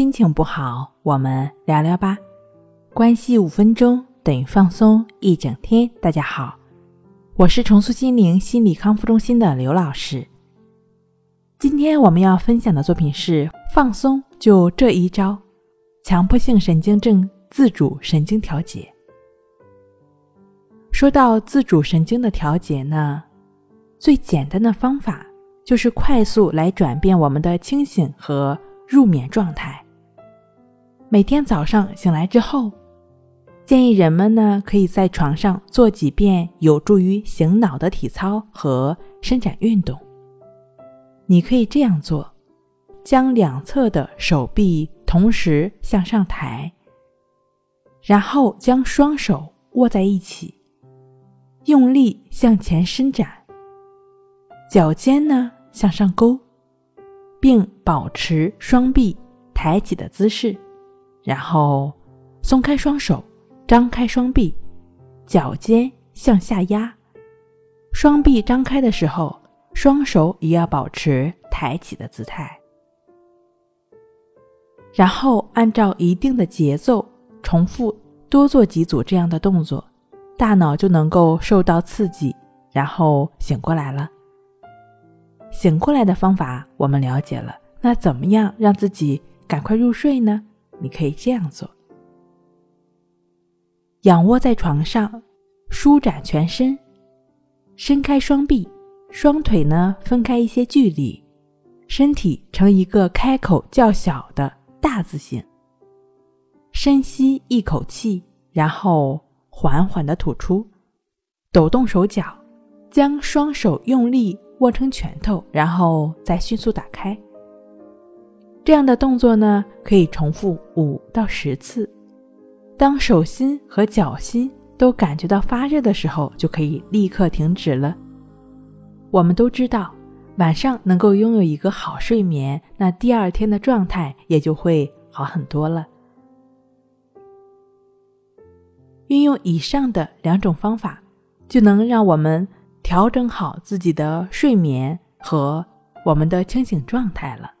心情不好，我们聊聊吧。关系五分钟等于放松一整天。大家好，我是重塑心灵心理康复中心的刘老师。今天我们要分享的作品是放松就这一招：强迫性神经症自主神经调节。说到自主神经的调节呢，最简单的方法就是快速来转变我们的清醒和。入眠状态。每天早上醒来之后，建议人们呢可以在床上做几遍有助于醒脑的体操和伸展运动。你可以这样做：将两侧的手臂同时向上抬，然后将双手握在一起，用力向前伸展，脚尖呢向上勾。并保持双臂抬起的姿势，然后松开双手，张开双臂，脚尖向下压。双臂张开的时候，双手也要保持抬起的姿态。然后按照一定的节奏重复多做几组这样的动作，大脑就能够受到刺激，然后醒过来了。醒过来的方法我们了解了，那怎么样让自己赶快入睡呢？你可以这样做：仰卧在床上，舒展全身，伸开双臂，双腿呢分开一些距离，身体呈一个开口较小的大字形。深吸一口气，然后缓缓的吐出，抖动手脚，将双手用力。握成拳头，然后再迅速打开。这样的动作呢，可以重复五到十次。当手心和脚心都感觉到发热的时候，就可以立刻停止了。我们都知道，晚上能够拥有一个好睡眠，那第二天的状态也就会好很多了。运用以上的两种方法，就能让我们。调整好自己的睡眠和我们的清醒状态了。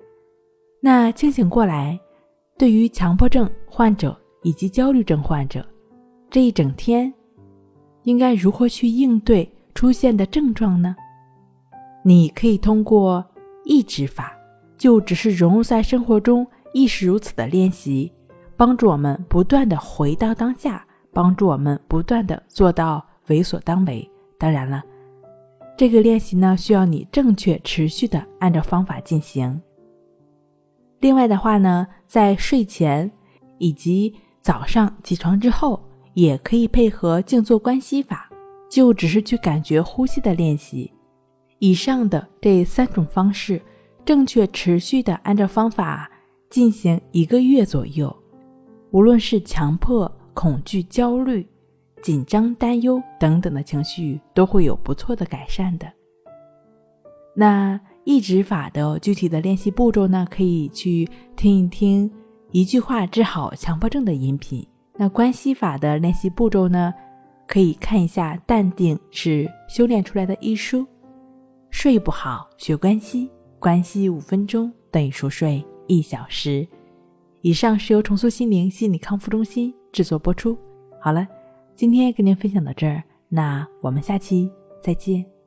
那清醒过来，对于强迫症患者以及焦虑症患者，这一整天应该如何去应对出现的症状呢？你可以通过抑制法，就只是融入在生活中，亦是如此的练习，帮助我们不断的回到当下，帮助我们不断的做到为所当为。当然了。这个练习呢，需要你正确、持续的按照方法进行。另外的话呢，在睡前以及早上起床之后，也可以配合静坐观息法，就只是去感觉呼吸的练习。以上的这三种方式，正确、持续的按照方法进行一个月左右，无论是强迫、恐惧、焦虑。紧张、担忧等等的情绪都会有不错的改善的。那抑制法的具体的练习步骤呢？可以去听一听一句话治好强迫症的音频。那关系法的练习步骤呢？可以看一下《淡定是修炼出来的》一书。睡不好学关系，关系五分钟等于熟睡一小时。以上是由重塑心灵心理康复中心制作播出。好了。今天跟您分享到这儿，那我们下期再见。